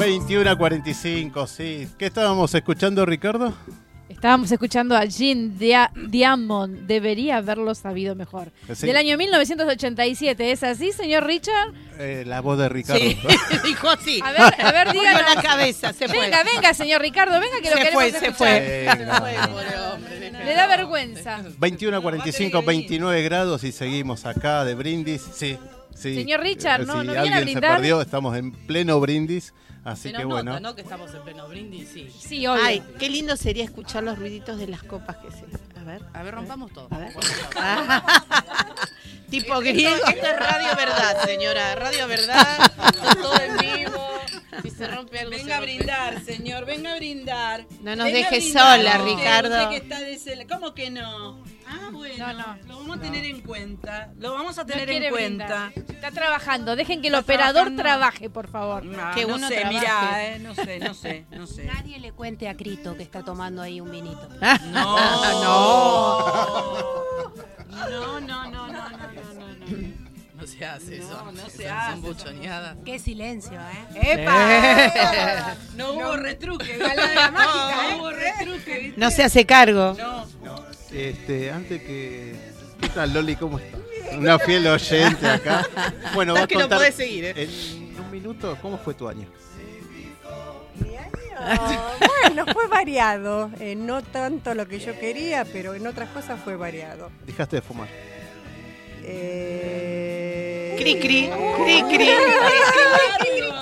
a 45, sí. ¿Qué estábamos escuchando, Ricardo?
Estábamos escuchando a Jean Dia- Diamond. Debería haberlo sabido mejor.
Sí.
Del año 1987. ¿Es así, señor Richard?
Eh, la voz de Ricardo. [LAUGHS]
Sí, dijo así.
A ver, a ver, díganos.
la cabeza, se fue.
Venga, venga, señor Ricardo, venga que lo
Se
queremos
fue, se
escuchar.
fue.
Venga.
Le da vergüenza.
21 a 45, 29 grados y seguimos acá de brindis. Sí, sí.
Señor Richard,
Eh,
¿no-
si
no viene a
alguien se
brindar?
perdió, estamos en pleno brindis. Así
Se
que
nos
bueno.
nota, ¿no? Que estamos en pleno brindis, sí.
Sí, obvio.
Ay, qué lindo sería escuchar los ruiditos de las copas que se. A ver.
A ver, rompamos todo.
A ver. [LAUGHS] tipo griego.
Esto, esto es radio verdad, señora. Radio verdad. Todo en vivo. Si se rompe algo,
Venga
se
a
rompe.
brindar, señor, venga a brindar.
No nos
Venga
deje
brindar.
sola, Ricardo.
usted que está de cel- ¿Cómo que no? Ah, bueno,
No, no.
lo vamos a tener en cuenta. Lo vamos a tener en cuenta.
brindar. Está trabajando. Dejen que el
Está
operador
trabajando.
trabaje, por favor.
No,
Que
no
uno
sé,
trabaje.
Mirá, eh, no sé, no sé, no sé.
Nadie le cuente a Crito que está tomando ahí un vinito. [LAUGHS]
No, no. No, no, no, no, no, no, no.
No se hace eso.
No, no se
son,
hace.
Son buchoneadas.
Qué silencio, ¿eh?
¡Epa! No hubo retruque, galada mágica,
No
hubo retruque, ¿viste?
No se hace cargo.
No. no.
Este, antes que. ¿Qué tal, Loli? ¿Cómo está? Una fiel oyente acá. [LAUGHS] Bueno, va a
contar. que
no
podés seguir, ¿eh?
En un minuto, ¿cómo fue tu año? [LAUGHS]
Bueno, fue variado. Eh, no tanto lo que yo quería, pero en otras cosas fue variado.
Dejaste de fumar.
Eh,
Cri, cri, cri, cri.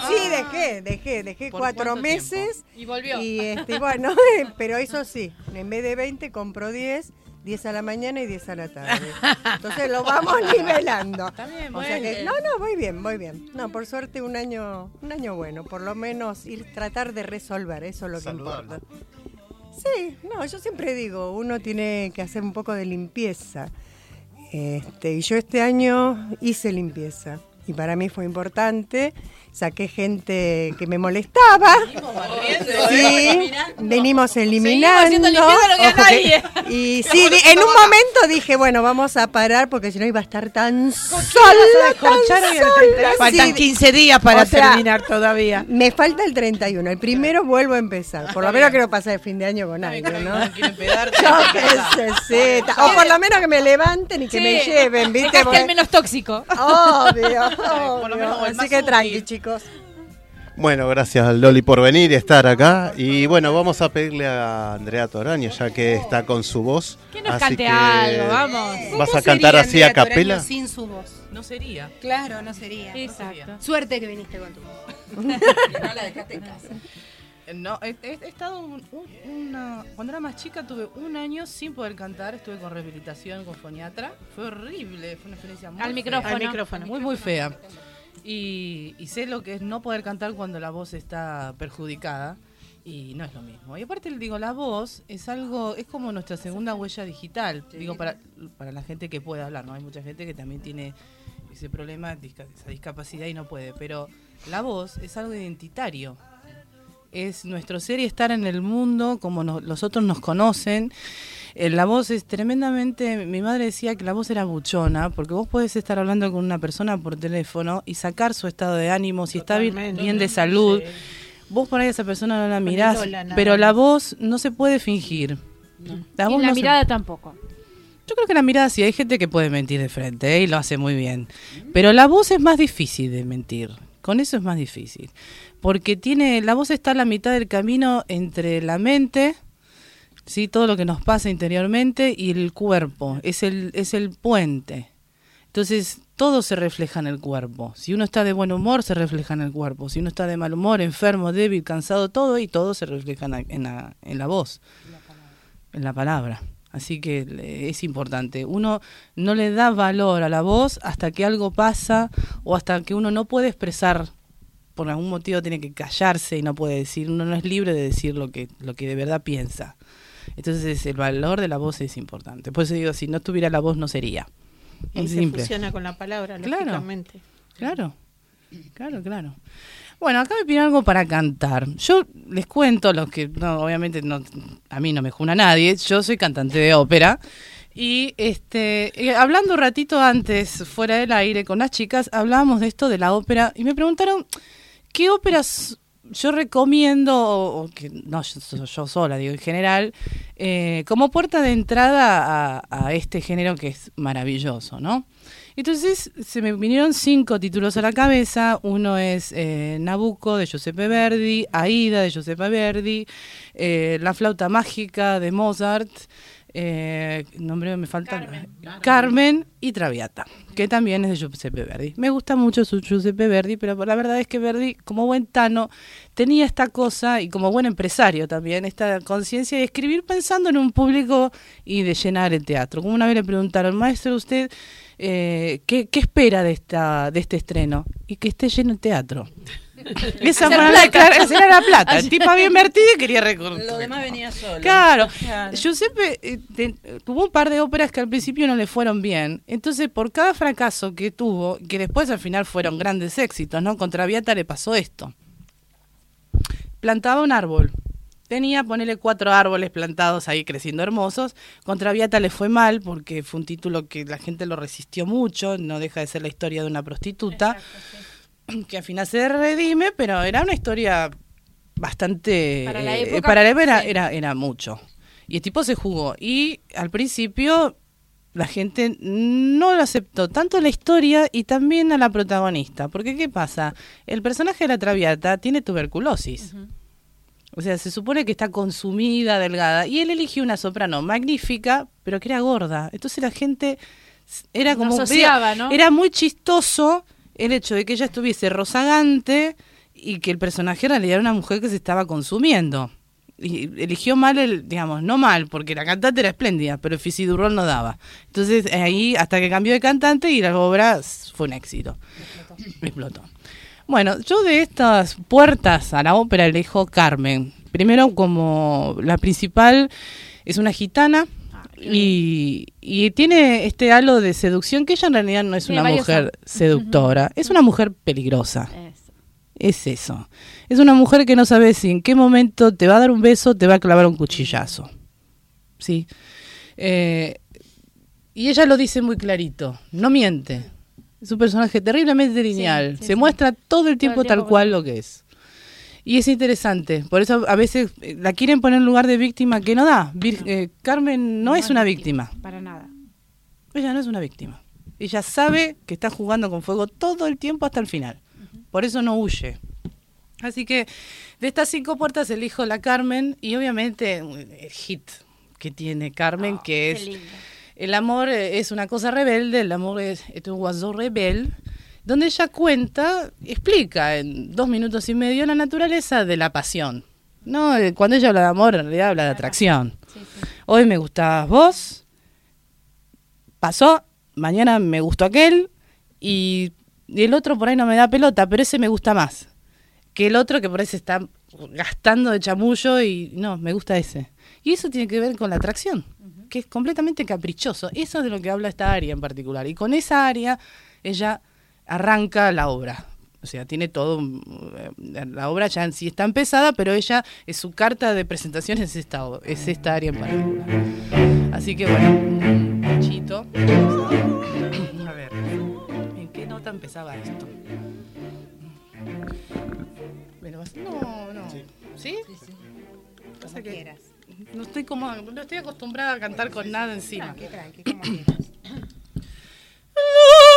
Sí, dejé, dejé, dejé
¿Por
cuatro meses.
Y volvió.
Y este, bueno, [LAUGHS] pero eso sí, en vez de 20 compro 10, 10 a la mañana y 10 a la tarde. Entonces lo vamos [LAUGHS] nivelando.
Está bien,
O
muy
sea que, no, no, voy bien, voy bien. No, por suerte un año, un año bueno, por lo menos ir tratar de resolver, eso es lo que
Saludable.
importa. Sí, no, yo siempre digo, uno tiene que hacer un poco de limpieza. Este, y yo este año hice limpieza. Y para mí fue importante. Saqué gente que me molestaba. Sí, venimos eliminando.
que
y sí, en un momento dije, bueno, vamos a parar porque si no iba a estar tan sola, tan sola.
Faltan
Sí,
15 días para
o sea,
terminar todavía.
Me falta el 31. El primero vuelvo a empezar. Por lo menos quiero pasar el fin de año con alguien, ¿no?
No quieren pedarte.
Yo qué sé, sí, ta- O por lo menos que me levanten y que me lleven, ¿viste?
El menos tóxico.
Obvio,
por lo menos
obvio.
el
Así que tranqui, chicos.
Bueno, gracias Loli por venir y estar acá. Y bueno, vamos a pedirle a Andrea Toraño, ya que está con su voz.
Que nos
Así
cante
que
algo, vamos.
¿Vas
¿Cómo
a cantar
sería
así a
Andrea
capela?
Sin su voz.
No sería.
Claro, no sería.
Exacto.
Suerte que viniste con tu voz. [LAUGHS]
No la dejaste en casa.
No, he, he- he estado un- un- una, cuando era más chica tuve un año sin poder cantar, estuve con rehabilitación con foniatra, fue horrible, fue una experiencia muy
Al
fea.
micrófono. Al micrófono.
muy muy fea. Y, y sé lo que es no poder cantar cuando la voz está perjudicada y no es lo mismo. Y aparte le digo, la voz es algo, es como nuestra segunda huella digital, digo para para la gente que puede hablar, no hay mucha gente que también tiene ese problema, esa discapacidad y no puede, pero la voz es algo identitario. Es nuestro ser y estar en el mundo como nos- los otros nos conocen. Eh, la voz es tremendamente, mi madre decía que la voz era buchona, porque vos podés estar hablando con una persona por teléfono y sacar su estado de ánimo, si está bien, de salud. Vos por ahí a esa persona no la mirás, pero la voz no se puede fingir. La
y la
no se-
mirada tampoco.
yo creo que la mirada sí, hay gente que puede mentir de frente ¿eh? y lo hace muy bien. Pero la voz es más difícil de mentir. Con eso es más difícil. Porque tiene, la voz está a la mitad del camino entre la mente, sí, todo lo que nos pasa interiormente, y el cuerpo. Es el, es el puente. Entonces, todo se refleja en el cuerpo. Si uno está de buen humor, se refleja en el cuerpo. Si uno está de mal humor, enfermo, débil, cansado, todo, y todo se refleja en la, en la, en la voz en la palabra. Así que es importante. Uno no le da valor a la voz hasta que algo pasa o hasta que uno no puede expresar. Por algún motivo tiene que callarse y no puede decir. Uno no es libre de decir lo que, lo que de verdad piensa. Entonces el valor de la voz es importante. Por eso digo, si no tuviera la voz no sería.
Y
Es
se
simple.
fusiona con la palabra,
Claro.
lógicamente.
Claro, claro, claro. Bueno, acá me piden algo para cantar. Yo les cuento, los que no, obviamente no, a mí no me juna nadie, yo soy cantante de ópera. Y este, eh, hablando un ratito antes, fuera del aire, con las chicas, hablábamos de esto de la ópera y me preguntaron qué óperas yo recomiendo, no yo, sola, digo en general, eh, como puerta de entrada a, a este género que es maravilloso, ¿no? Entonces se me vinieron cinco títulos a la cabeza. Uno es eh, Nabucco de Giuseppe Verdi, Aida de Giuseppe Verdi, eh, La flauta mágica de Mozart, eh, nombre me falta Carmen. y Traviata, que también es de Giuseppe Verdi. Me gusta mucho su Giuseppe Verdi, pero la verdad es que Verdi, como buen tano, tenía esta cosa y como buen empresario también, esta conciencia de escribir pensando en un público y de llenar el teatro. Como una vez le preguntaron, maestro, usted eh, ¿qué, qué espera de esta de este estreno? Y que esté lleno el teatro. Esa
Hacer
fue la,
plata.
clara- esa era la plata. El tipo había invertido y quería recorrer.
Lo demás venía solo.
Claro.
Claro.
Giuseppe eh, te- tuvo un par de óperas que al principio no le fueron bien. Entonces, por cada fracaso que tuvo, que después al final fueron grandes éxitos, ¿no? Con Traviata le pasó esto. Plantaba un árbol. Tenía, ponerle cuatro árboles plantados ahí creciendo hermosos. Con Traviata le fue mal porque fue un título que la gente lo resistió mucho. No deja de ser la historia de una prostituta. [CLEARS THROAT] Que al final se redime, pero era una historia bastante
Para la
eh,
época,
para la época era, era, era mucho. Y el tipo se jugó. Y al principio la gente no lo aceptó, tanto la historia y también a la protagonista. Porque ¿qué pasa? El personaje de la Traviata tiene tuberculosis. O sea, se supone que está consumida, delgada. Y él eligió una soprano magnífica, pero que era gorda. Entonces la gente era como...
asociaba, ¿no?
Era muy chistoso el hecho de que ella estuviese rozagante y que el personaje en realidad era una mujer que se estaba consumiendo. Y eligió mal el, digamos, no mal, porque la cantante era espléndida, pero el Fisidurrol no daba. Entonces ahí, hasta que cambió de cantante y la obra fue un éxito. Explotó. Bueno, yo de estas puertas a la ópera elijo Carmen. Primero como la principal es una gitana y, y tiene este halo de seducción que ella en realidad no es una mujer seductora, es una mujer peligrosa.
Eso.
Es eso. Es una mujer que no sabe si en qué momento te va a dar un beso, te va a clavar un cuchillazo. ¿Sí? Eh, y ella lo dice muy clarito, no miente. Es un personaje terriblemente lineal.
sí,
Se muestra todo el tiempo tal
tiempo
cual lo que es. Y es interesante. Por eso a veces eh, la quieren poner en lugar de víctima que no da. Vir- eh, Carmen no, es una víctima.
Para nada.
Ella no es una víctima. Ella sabe que está jugando con fuego todo el tiempo hasta el final. Por eso no huye. Así que de estas cinco puertas elijo la Carmen y obviamente el hit que tiene Carmen, que es el amor eh, es una cosa rebelde, el amor es, es un guaso rebel, donde ella cuenta, explica en dos minutos y medio la naturaleza de la pasión. No, eh, cuando ella habla de amor, en realidad habla de atracción. Hoy me gustabas vos, pasó, mañana me gustó aquel y, y el otro por ahí no me da pelota, pero ese me gusta más que el otro que por ahí se está gastando de chamullo y no, me gusta ese. Y eso tiene que ver con la atracción, que es completamente caprichoso. Eso es de lo que habla esta área en particular. Y con esa área ella arranca la obra. O sea, tiene todo, eh, la obra ya en sí está empezada, pero ella, es su carta de presentación es esta, es esta área en particular. Así que bueno, un cachito. A ver, ¿en qué nota empezaba esto? ¿Me lo vas- No, no. ¿Sí? Pasa que No estoy como, no estoy acostumbrada a cantar con nada encima. Rebelle [COUGHS]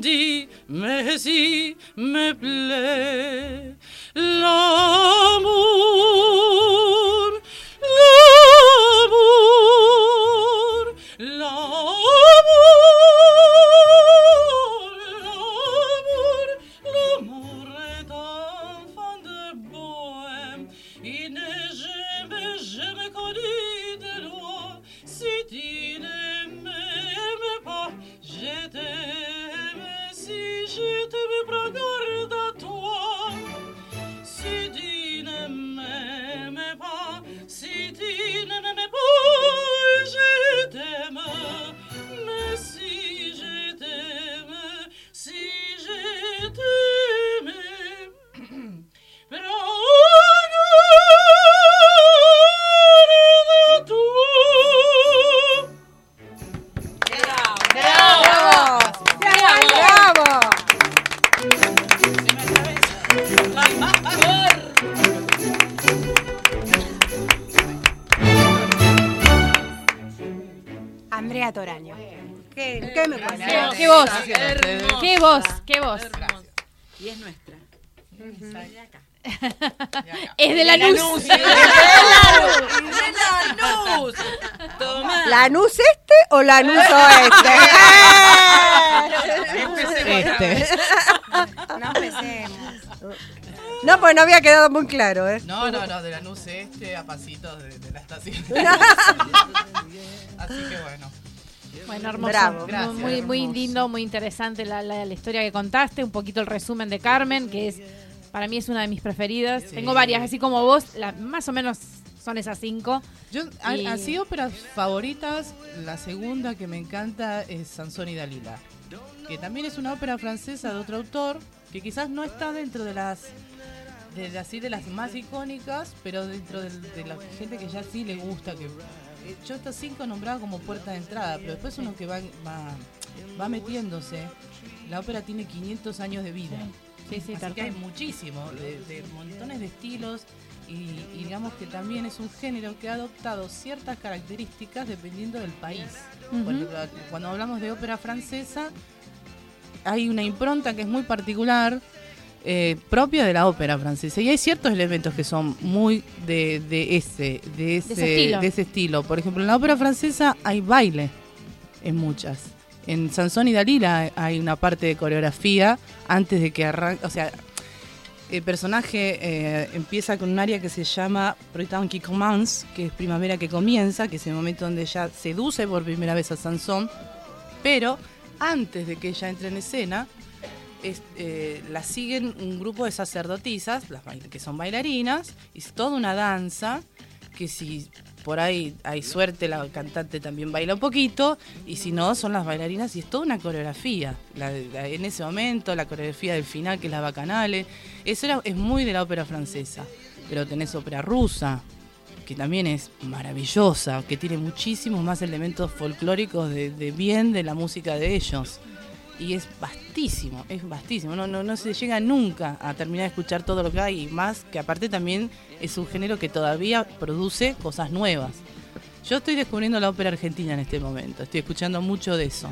dit, mais il me plaît. L'amour,
Es
de [LAUGHS] la luz.
¿Lanús este o Lanús oeste? [LAUGHS]
Este.
No empecemos.
No, pues no había quedado muy claro, ¿eh?
No, no, no, de la luz este a pasitos de, de la estación. [LAUGHS] Así que bueno.
Bueno, hermoso.
Bravo.
Muy-
Gracias,
muy, muy
hermoso.
lindo, muy interesante la, la- la historia que contaste, un poquito el resumen de Carmen, que es para mí es una de mis preferidas. Tengo varias, así como vos, la- más o menos son esas cinco.
Yo,
Y-
así óperas favoritas, la segunda que me encanta es Sansón y Dalila, que también es una ópera francesa de otro autor, que quizás no está dentro de las de, así de las más icónicas, pero dentro de, la gente que ya sí le gusta que eh, yo estas cinco nombraba como puerta de entrada, pero después uno que va, va, va metiéndose, la ópera tiene 500 años de vida.
Sí, sí,
Así
tal
que hay muchísimo, de, de montones de estilos y, y digamos que también es un género que ha adoptado ciertas características dependiendo del país.
Ujú.
ejemplo, cuando hablamos de ópera francesa, hay una impronta que es muy particular, eh, propia de la ópera francesa. Y hay ciertos elementos que son muy de, de ese, de ese,
ese estilo.
de ese estilo. Por ejemplo, en la ópera francesa hay baile en muchas. En Sansón y Dalila hay una parte de coreografía antes de que arranque, o sea, el personaje eh, empieza con un área que se llama Printemps qui commence, que es primavera que comienza, que es el momento donde ella seduce por primera vez a Sansón, pero antes de que ella entre en escena, es- eh, la siguen un grupo de sacerdotisas, que son bailarinas, y es toda una danza que si por ahí hay suerte la cantante también baila un poquito y si no son las bailarinas y es toda una coreografía. En ese momento la coreografía del final que es la bacanale eso es muy de la ópera francesa. Pero tenés ópera rusa que también es maravillosa que tiene muchísimos más elementos folclóricos de bien de la música de ellos y es vastísimo, es vastísimo. No, no, no se llega nunca a terminar de escuchar todo lo que hay, y más que aparte también es un género que todavía produce cosas nuevas. Yo estoy descubriendo la ópera argentina en este momento, estoy escuchando mucho de eso.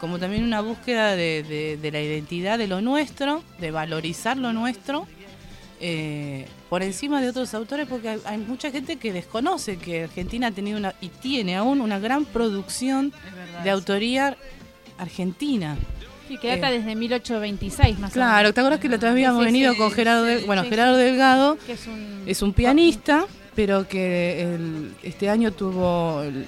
Como también una búsqueda de, de- de la identidad de lo nuestro, de valorizar lo nuestro, eh, por encima de otros autores, porque hay, hay mucha gente que desconoce que Argentina ha tenido una, y tiene aún una gran producción de autoría argentina.
Sí, que data
Eh,
desde 1826 más o
Claro,
menos.
¿te acuerdas que la otra vez habíamos venido con Gerardo, Del- bueno, Gerardo. Delgado?
Que es un-
es un pianista, pero que el- este año tuvo el-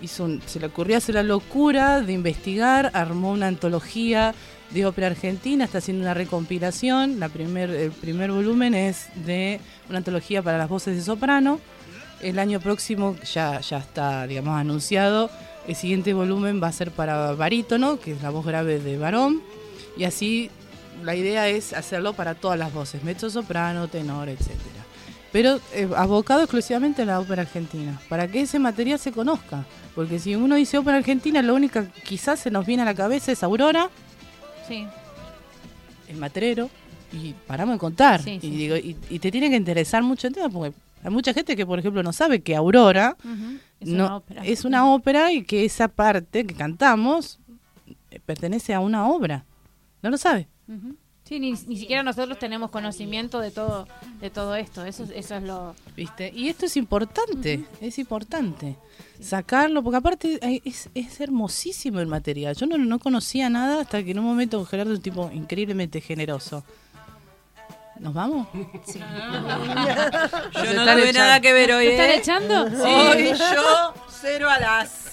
hizo un- se le ocurrió hacer la locura de investigar, armó una antología de ópera argentina, está haciendo una recompilación, la primer, el primer volumen es de una antología para las voces de soprano. El año próximo ya, ya está, digamos, anunciado. El siguiente volumen va a ser para barítono, que es la voz grave de varón. Y así la idea es hacerlo para todas las voces, mezzo soprano, tenor, etcétera. Pero eh, abocado exclusivamente a la ópera argentina, para que ese material se conozca. Porque si uno dice ópera argentina, lo único que quizás se nos viene a la cabeza es Aurora,
Sí.
el matrero, y paramos de contar.
Sí,
y, digo, y, y te tiene que interesar mucho el tema, porque hay mucha gente que, por ejemplo, no sabe que Aurora.
Es
no,
una ópera.
es una ópera y que esa parte que cantamos eh, pertenece a una obra. No lo sabe.
Ujú. Sí, ni, ni siquiera nosotros tenemos conocimiento de todo de todo esto. Eso, eso es lo...
¿Viste? Y esto es importante, es importante. Sacarlo, porque aparte es, es hermosísimo el material. Yo no, no conocía nada hasta que en un momento Gerardo es un tipo increíblemente generoso. ¿Nos vamos?
Sí. Yo no tuve nada que ver hoy.
¿Me están
¿eh?
echando?
Sí. Hoy yo, cero a las.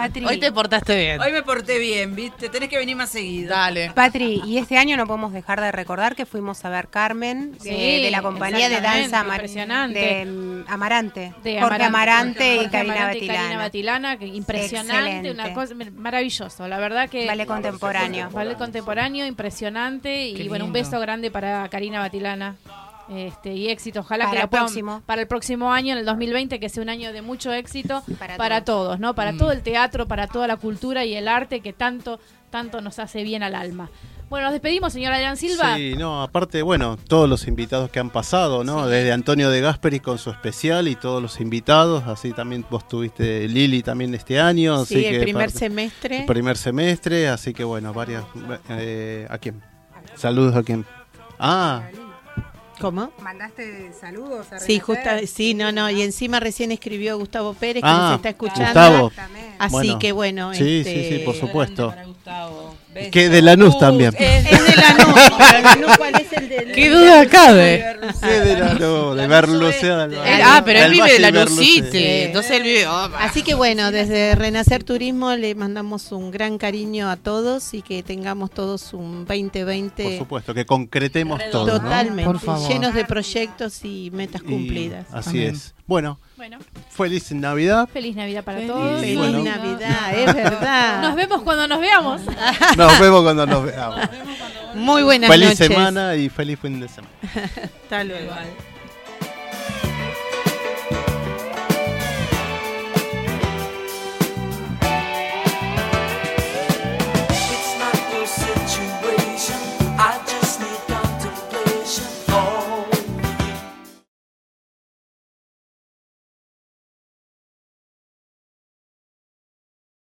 Patri,
Hoy te portaste bien.
Hoy me porté bien, ¿viste? Tenés que venir más seguido.
Dale.
Patri, y este año no podemos dejar de recordar que fuimos a ver Carmen de,
Sí,
de la compañía de danza Amar-
impresionante.
de mm, Amarante,
de
Jorge Amarante, y
Jorge
Karina
Amarante y
Batilana.
Karina Batilana, que impresionante,
Excelente.
una cosa maravilloso, la verdad que
Ballet contemporáneo.
ballet contemporáneo, impresionante y bueno, un beso grande para Karina Batilana. Este, y éxito, ojalá
Para
que la
el
puedan-
próximo.
para el próximo año, en el 2020, que sea un año de mucho éxito para,
Para
todos. ¿no? Para
Mm.
todo el teatro, para toda la cultura y el arte que tanto, tanto nos hace bien al alma. Bueno, nos despedimos, señora Adrián Silva.
Sí, no, aparte, bueno, todos los invitados que han pasado, ¿no? Desde Antonio de Gasperi con su especial y todos los invitados, así también vos tuviste Lili también este año.
Sí,
así
el
que
primer
parte-
semestre.
el primer semestre, así que bueno, varias. eh, ¿A quién? Saludos a quién. Ah,
¿Cómo?
¿Mandaste saludos a
Sí, justa, sí, no, no, y encima recién escribió Gustavo Pérez que
Ah,
nos está escuchando.
Gustavo.
Así
Bueno.
que bueno,
Sí,
este,
sí, sí, por supuesto.
Para Gustavo. Beso.
Que de Lanús también.
Es
Es de Lanús. Lanús, ¿cuál es el de
¿Qué duda cabe?
¿Qué de la no, de Berlucea
ah, pero él vive de la
Berlucea.
Lucite. Entonces él vive.
Así que bueno, desde Renacer Turismo le mandamos un gran cariño a todos y que tengamos todos un
Por
2020
supuesto, que concretemos todo. ¿no?
totalmente
Por favor.
llenos de proyectos y metas
Y
cumplidas.
así es. Bueno,
Bueno,
feliz Navidad.
feliz Navidad para
Feliz
todos.
Feliz
bueno.
Navidad, es verdad.
Nos vemos cuando nos veamos. [LAUGHS]
Nos vemos cuando nos veamos.
Muy buenas
feliz
noches.
semana y feliz fin de semana.
Hasta luego.